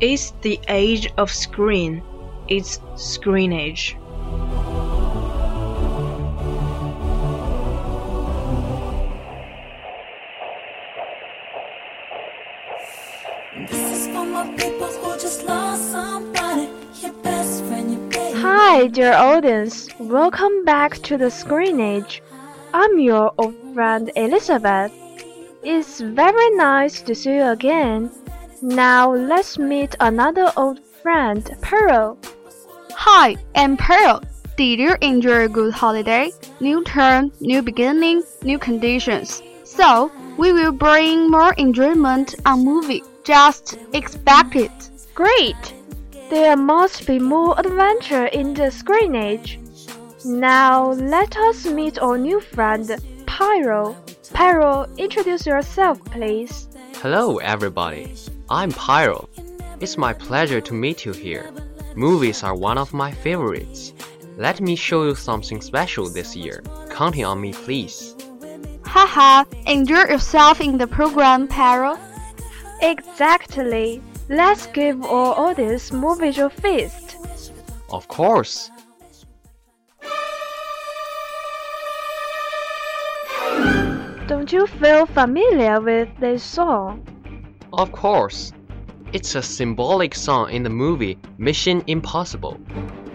It's the age of screen. It's screen age. This is for my people who just lost somebody. Your best friend, your baby. Hi, dear audience. Welcome back to the Screenage. I'm your old friend Elizabeth. It's very nice to see you again. Now let's meet another old friend, Pearl. Hi, I'm Pearl. Did you enjoy a good holiday? New term, new beginning, new conditions. So, we will bring more enjoyment on movie. Just expect it. Great! There must be more adventure in the Screenage. Now let us meet our new friend, Pyro. Pyro, introduce yourself, please. Hello, everybody. I'm Pyro. It's my pleasure to meet you here. Movies are one of my favorites. Let me show you something special this year. Counting on me, please. Haha, enjoy yourself in the program, Pyro. Exactly. Let's give our audience more visual feast. Of course. Don't you feel familiar with this song? Of course. It's a symbolic song in the movie Mission Impossible.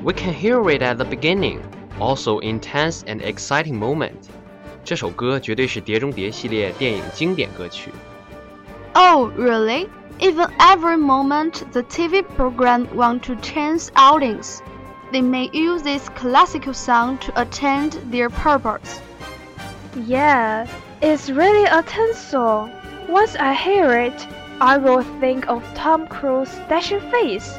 We can hear it at the beginning, also intense and exciting moment. 这首歌绝对是《碟中谍》系列电影经典歌曲。 Oh, really? Even every moment the TV program want to change audience, they may use this classical song to attain their purpose. Yeah, it's really a tense song. Once I hear it, I will think of Tom Cruise's dashing face.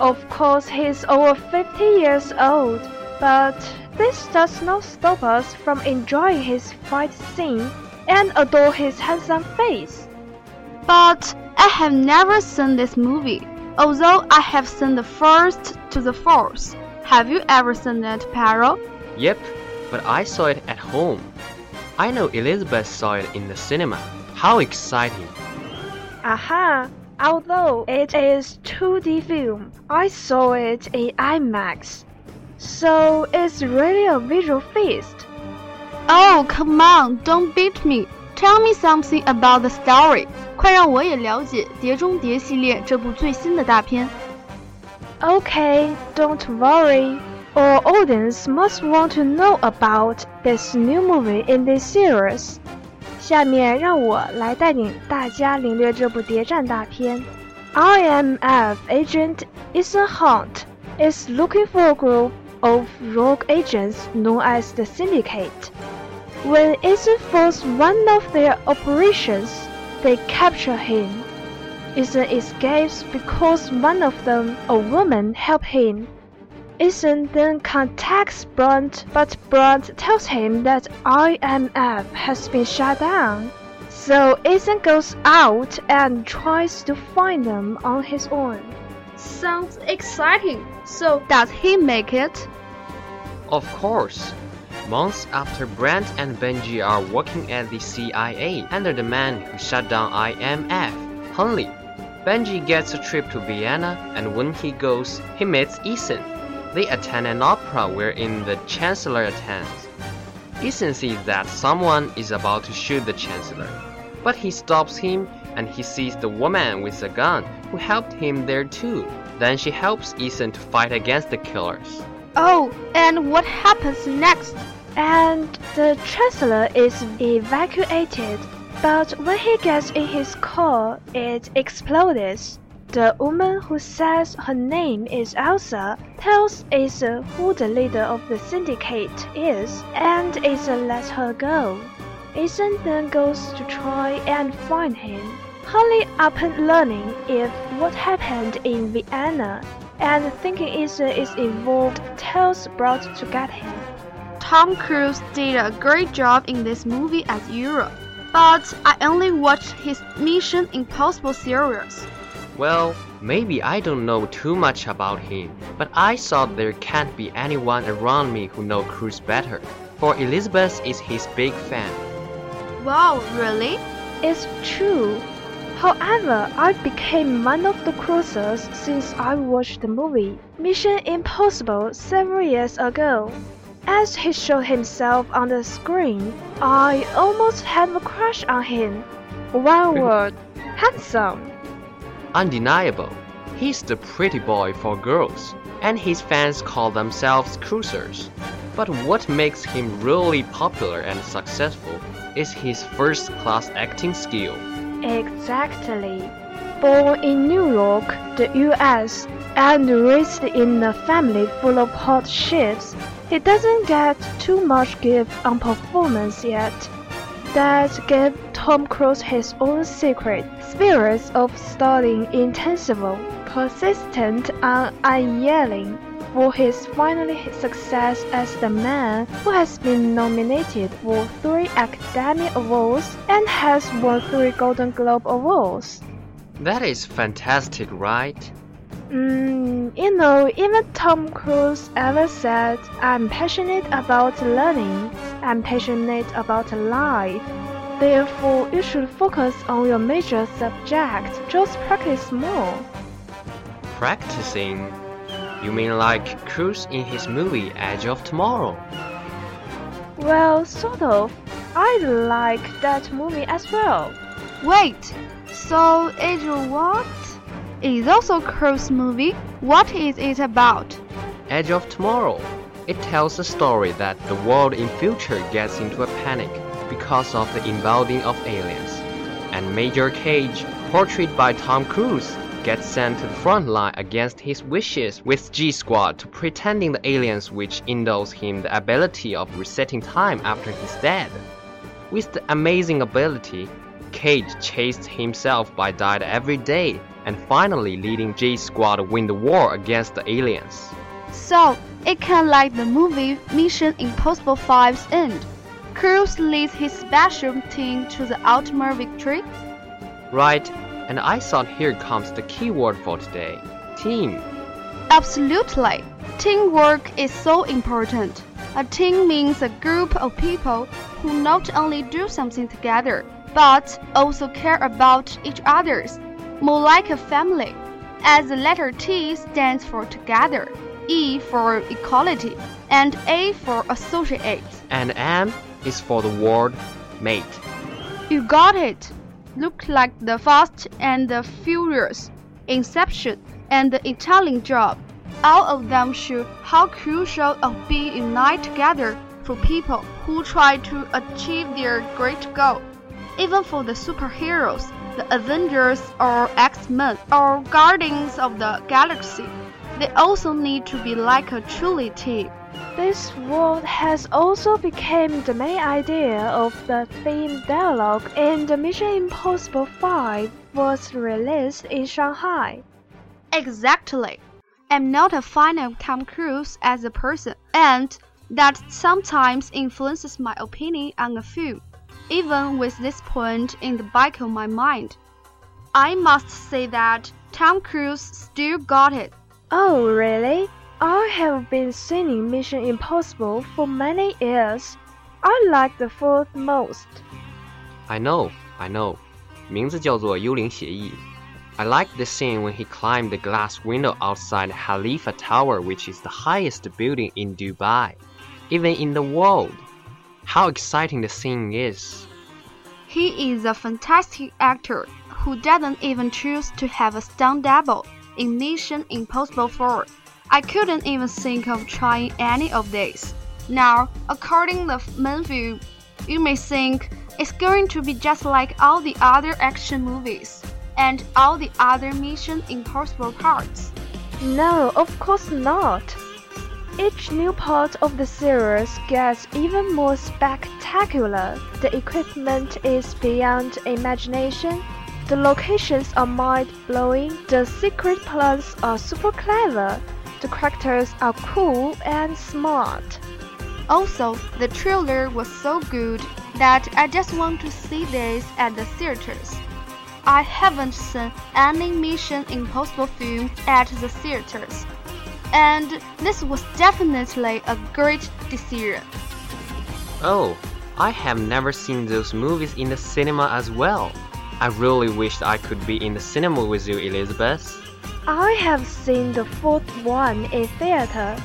Of course, he's over 50 years old, but this does not stop us from enjoying his fight scene and adore his handsome face. But I have never seen this movie, although I have seen the first to the fourth. Have you ever seen it, Paro? Yep, but I saw it at home. I know Elizabeth saw it in the cinema. How exciting! Aha! Although it is 2D film, I saw it in IMAX. So it's really a visual feast. Oh, come on, don't beat me. Tell me something about the story. 快让我也了解《碟中谍》系列这部最新的大片。 Okay, don't worry. Our audience must want to know about this new movie in this series. 下面让我来带领大家领略这部谍战大片。IMF agent Ethan Hunt is looking for a group of rogue agents known as the Syndicate. When Ethan fails one of their operations, they capture him. Ethan escapes because one of them, a woman, helped him. Ethan then contacts Brandt, but Brandt tells him that IMF has been shut down. So Ethan goes out and tries to find them on his own. Sounds exciting. So, does he make it? Of course. Months after Brandt and Benji are working at the CIA under the man who shut down IMF, Hunley, Benji gets a trip to Vienna and when he goes, he meets Ethan. They attend an opera wherein the Chancellor attends. Ethan sees that someone is about to shoot the Chancellor, but he stops him and he sees the woman with a gun who helped him there too. Then she helps Ethan to fight against the killers. Oh, and what happens next? And the Chancellor is evacuated, but when he gets in his car, it explodes. The woman who says her name is Ilsa tells Ethan who the leader of the syndicate is, and Ethan lets her go. Ethan then goes to try and find him. Hunley, upon learning if what happened in Vienna and thinking Ethan is involved, tells Brandt to get him. Tom Cruise did a great job in this movie as Europe, but I only watched his Mission Impossible series. Well, maybe I don't know too much about him, but I thought there can't be anyone around me who know Cruise better, for Elizabeth is his big fan. Wow, really? It's true. However, I became one of the cruisers since I watched the movie Mission Impossible several years ago. As he showed himself on the screen, I almost had a crush on him. One word, handsome. Undeniable, he's the pretty boy for girls, and his fans call themselves cruisers. But what makes him really popular and successful is his first class acting skill. Exactly. Born in New York, the US, and raised in a family full of hardships, he doesn't get too much give on performance yet. That gave Tom Cruise his own secret, spirits of studying intensive, persistent and unyielding, for his final success as the man who has been nominated for three Academy Awards and has won three Golden Globe Awards. That is fantastic, right? Mm, you know, even Tom Cruise ever said, I'm passionate about learning, I'm passionate about life. Therefore, you should focus on your major subject, just practice more. Practicing? You mean like Cruise in his movie Edge of Tomorrow? Well, sort of. I like that movie as well. Wait, so Edge of what? Is also Cruise movie? What is it about? Edge of Tomorrow. It tells a story that the world in future gets into a panic because of the invasion of aliens. And Major Cage, portrayed by Tom Cruise, gets sent to the front line against his wishes with G Squad to pretending the aliens which endows him the ability of resetting time after he's dead. With the amazing ability, Cage chased himself by died every day and finally leading G Squad win the war against the aliens. So, it can like the movie Mission Impossible 5's end. Cruise leads his special team to the ultimate victory. Right, and I thought here comes the key word for today team. Absolutely. Teamwork is so important. A team means a group of people who not only do something together, but also care about each other's, more like a family. As the letter T stands for together, E for equality, and A for associate. And M is for the word mate. You got it. Look like the Fast and the Furious, Inception, and the Italian Job. All of them show how crucial of being united together for people who try to achieve their great goal. Even for the superheroes, the Avengers or X-Men or Guardians of the Galaxy, they also need to be like a truly team. This word has also become the main idea of the theme dialogue in the Mission Impossible 5 was released in Shanghai. Exactly. I'm not a fan of Tom Cruise as a person, and that sometimes influences my opinion on a film, even with this point in the back of my mind. I must say that Tom Cruise still got it. Oh, really? I have been seeing Mission Impossible for many years. I like the fourth most. I know, I know. I like the scene when he climbed the glass window outside Khalifa Tower, which is the highest building in Dubai, even in the world. How exciting the scene is! He is a fantastic actor who doesn't even choose to have a stunt double. Mission Impossible 4. I couldn't even think of trying any of these. Now, according to Menview, you may think it's going to be just like all the other action movies and all the other Mission Impossible parts. No, of course not. Each new part of the series gets even more spectacular. The equipment is beyond imagination. The locations are mind blowing. The secret plans are super clever. The characters are cool and smart. Also, the trailer was so good that I just want to see this at the theaters. I haven't seen any Mission Impossible film at the theaters, and this was definitely a great decision. Oh, I have never seen those movies in the cinema as well. I really wished I could be in the cinema with you, Elizabeth. I have seen the fourth one in theater.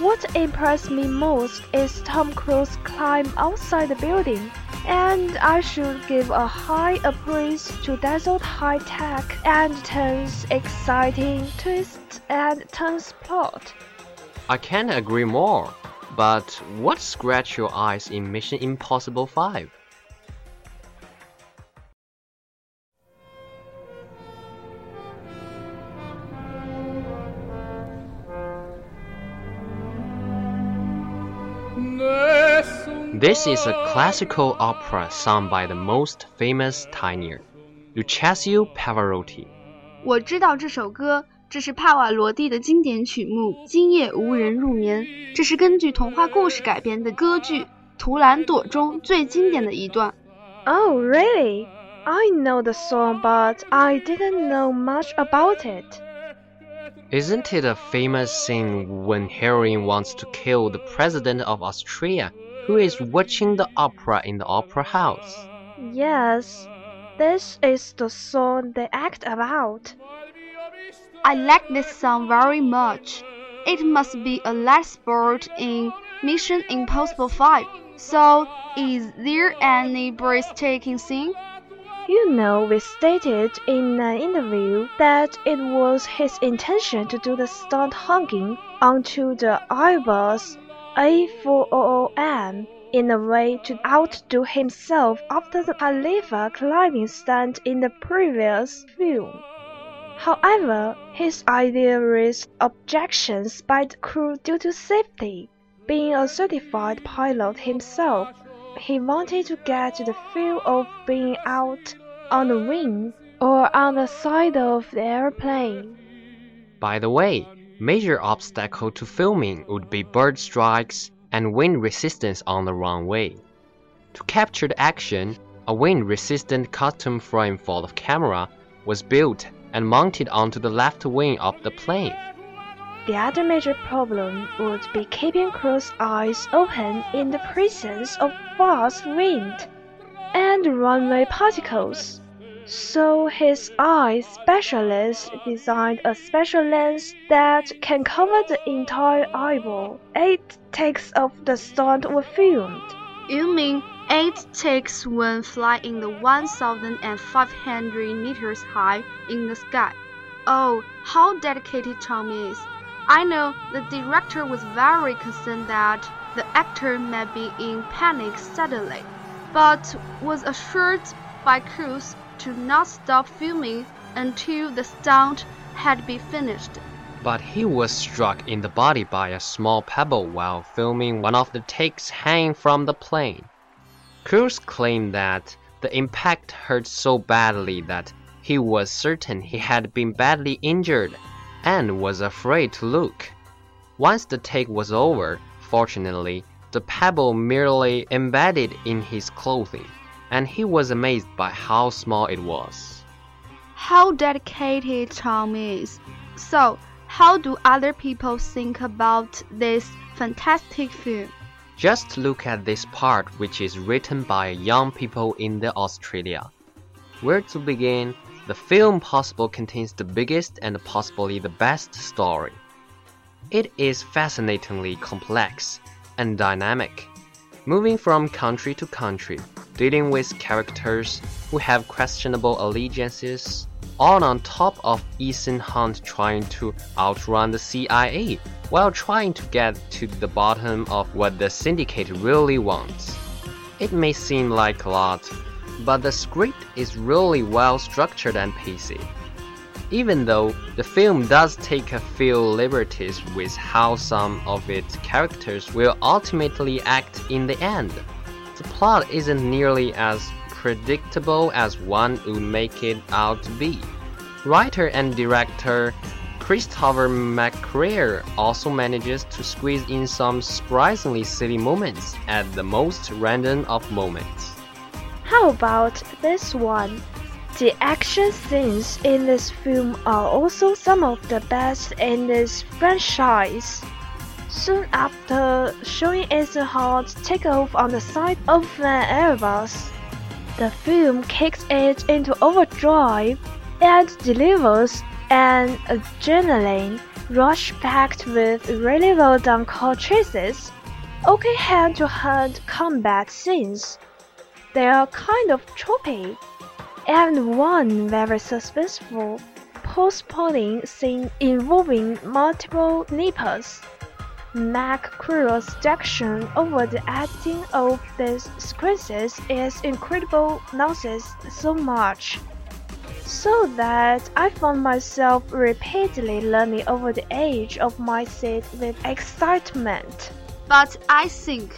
What impressed me most is Tom Cruise climb outside the building and I should give a high praise to Dazzled High Tech and turns exciting twist and turns plot. I can't agree more. But what scratched your eyes in Mission Impossible 5? This is a classical opera sung by the most famous tenor, Luciano Pavarotti. 我知道这首歌，这是帕瓦罗蒂的经典曲目《今夜无人入眠》，这是根据童话故事改编的歌剧《图兰朵》中最经典的一段。Oh, really? I know the song, but I didn't know much about it. Isn't it a famous scene when heroine wants to kill the president of Austria? who is watching the opera in the opera house. Yes, this is the song they act about. I like this song very much. It must be a last sport in Mission Impossible 5. So, is there any breathtaking scene? You know, we stated in an interview that it was his intention to do the stunt hanging onto the Airbus a400M in a way to outdo himself after the Khalifa climbing stunt in the previous film. However, his idea raised objections by the crew due to safety. Being a certified pilot himself, he wanted to get the feel of being out on the wing or on the side of the airplane. By the way, Major obstacle to filming would be bird strikes and wind resistance on the runway. To capture the action, a wind-resistant custom frame for the camera was built and mounted onto the left wing of the plane. The other major problem would be keeping crew's eyes open in the presence of fast wind and runway particles. So his eye specialist designed a special lens that can cover the entire eyeball. Eight takes of the stunt were filmed. You mean eight takes when flying the 1,500 meters high in the sky? Oh, how dedicated Tom is. I know the director was very concerned that the actor might be in panic suddenly, but was assured by Cruise to not stop filming until the stunt had been finished. but he was struck in the body by a small pebble while filming one of the takes hanging from the plane. Cruise claimed that the impact hurt so badly that he was certain he had been badly injured and was afraid to look. Once the take was over, fortunately, the pebble merely embedded in his clothing, and he was amazed by how small it was. How dedicated Tom is. So, how do other people think about this fantastic film? Just look at this part which is written by young people in the Australia. Where to begin? The film possible contains the biggest and possibly the best story. It is fascinatingly complex and dynamic, moving from country to country, dealing with characters who have questionable allegiances, all on top of Ethan Hunt trying to outrun the CIA while trying to get to the bottom of what the syndicate really wants. It may seem like a lot, but the script is really well structured and pacey. Even though the film does take a few liberties with how some of its characters will ultimately act in the end, the plot isn't nearly as predictable as one would make it out to be. Writer and director Christopher McQuarrie also manages to squeeze in some surprisingly silly moments at the most random of moments. How about this one? The action scenes in this film are also some of the best in this franchise. Soon after showing Ethan Hunt take off on the side of an Airbus, the film kicks it into overdrive and delivers an adrenaline rush packed with really well done car chases, okay hand to hand combat scenes. They are kind of choppy, and one very suspenseful post-polling scene involving multiple nippers. McQuarrie's direction over the acting of these sequences is incredible nonsense so much so that I found myself repeatedly leaning over the edge of my seat with excitement. But I think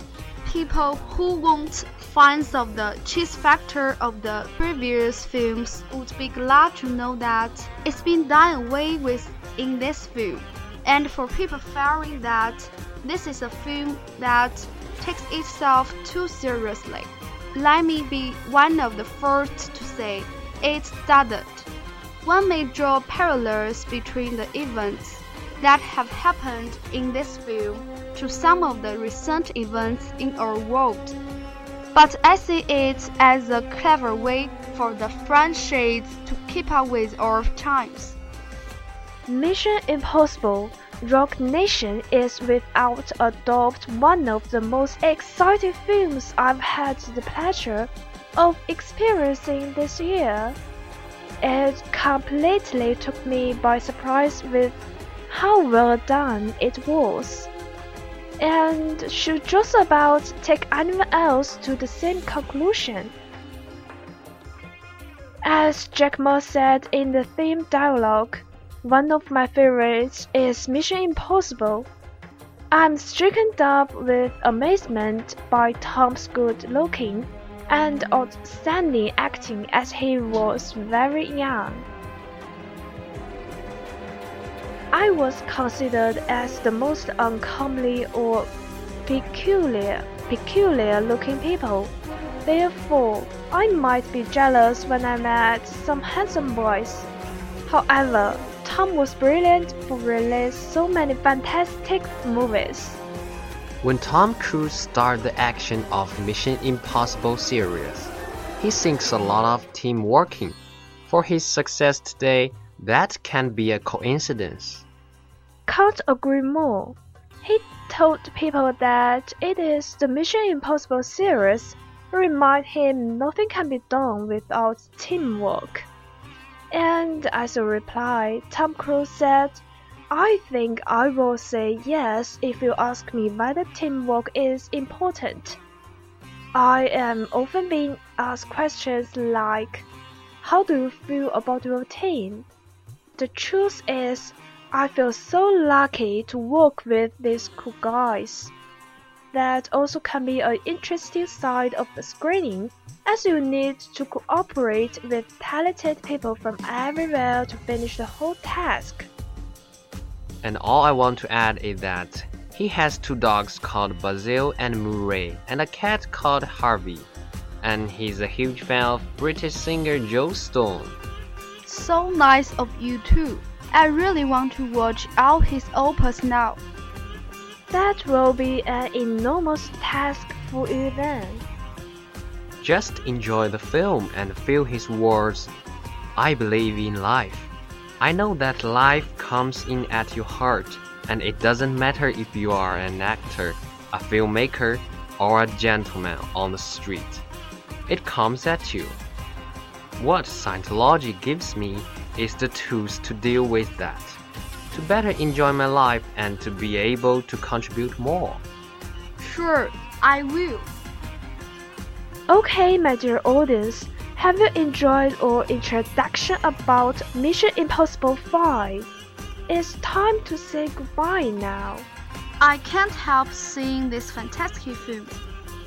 people who won't find of the cheese factor of the previous films would be glad to know that it's been done away with in this film. And for people fearing that this is a film that takes itself too seriously, let me be one of the first to say it doesn't. One may draw parallels between the events that have happened in this film to some of the recent events in our world. But I see it as a clever way for the franchise to keep up with our times. Mission Impossible Rogue Nation is without a doubt one of the most exciting films I've had the pleasure of experiencing this year. It completely took me by surprise with how well done it was, and should just about take anyone else to the same conclusion. As Jack Ma said in the theme dialogue, one of my favorites is Mission Impossible. I'm stricken dumb with amazement by Tom's good looking and outstanding acting as he was very young. I was considered as the most uncomely or peculiar, peculiar looking people. Therefore, I might be jealous when I met some handsome boys. However, Tom was brilliant for releasing so many fantastic movies. When Tom Cruise started the action of Mission Impossible series, he thinks a lot of team working. For his success today, that can be a coincidence. Can't agree more. He told people that it is the Mission Impossible series remind him nothing can be done without teamwork. And as a reply, Tom Cruise said I think I will say yes if you ask me whether teamwork is important. I am often being asked questions like, How do you feel about your team? The truth is, I feel so lucky to work with these cool guys. That also can be an interesting side of the screening, as you need to cooperate with talented people from everywhere to finish the whole task. And all I want to add is that he has two dogs called Basil and Murray, and a cat called Harvey. And he's a huge fan of British singer Joss Stone. So nice of you too. I really want to watch all his opus now. That will be an enormous task for you then. Just enjoy the film and feel his words. I believe in life. I know that life comes in at your heart, and it doesn't matter if you are an actor, a filmmaker, or a gentleman on the street. It comes at you. What Scientology gives me is the tools to deal with that, to better enjoy my life and to be able to contribute more. Sure, I will. Okay, my dear audience, have you enjoyed our introduction about Mission Impossible 5? It's time to say goodbye now. I can't help seeing this fantastic film.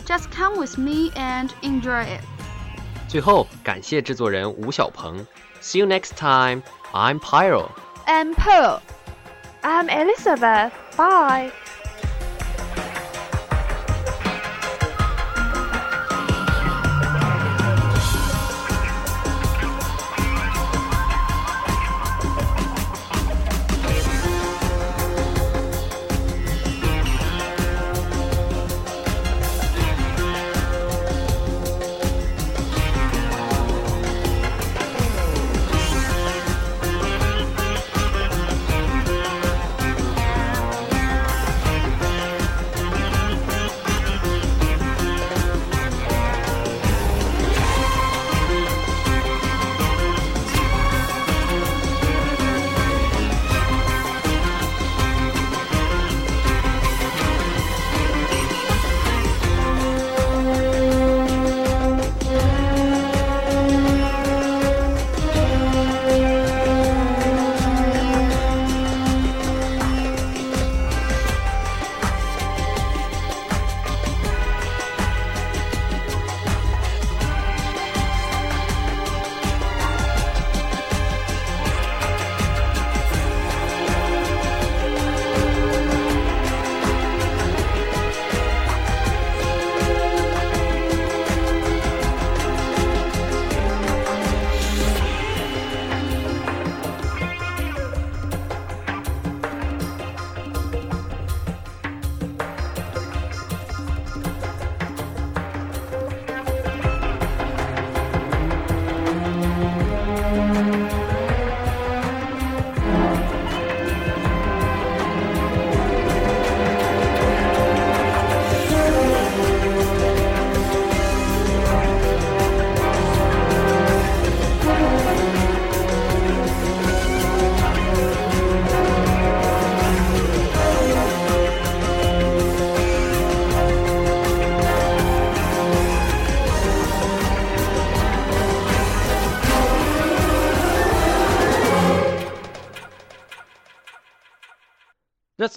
Just come with me and enjoy it. 最后，感谢制作人吴小鹏。See you next time. I'm Pyro. And Pearl. I'm Elizabeth. Bye.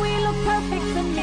we look perfect tonight.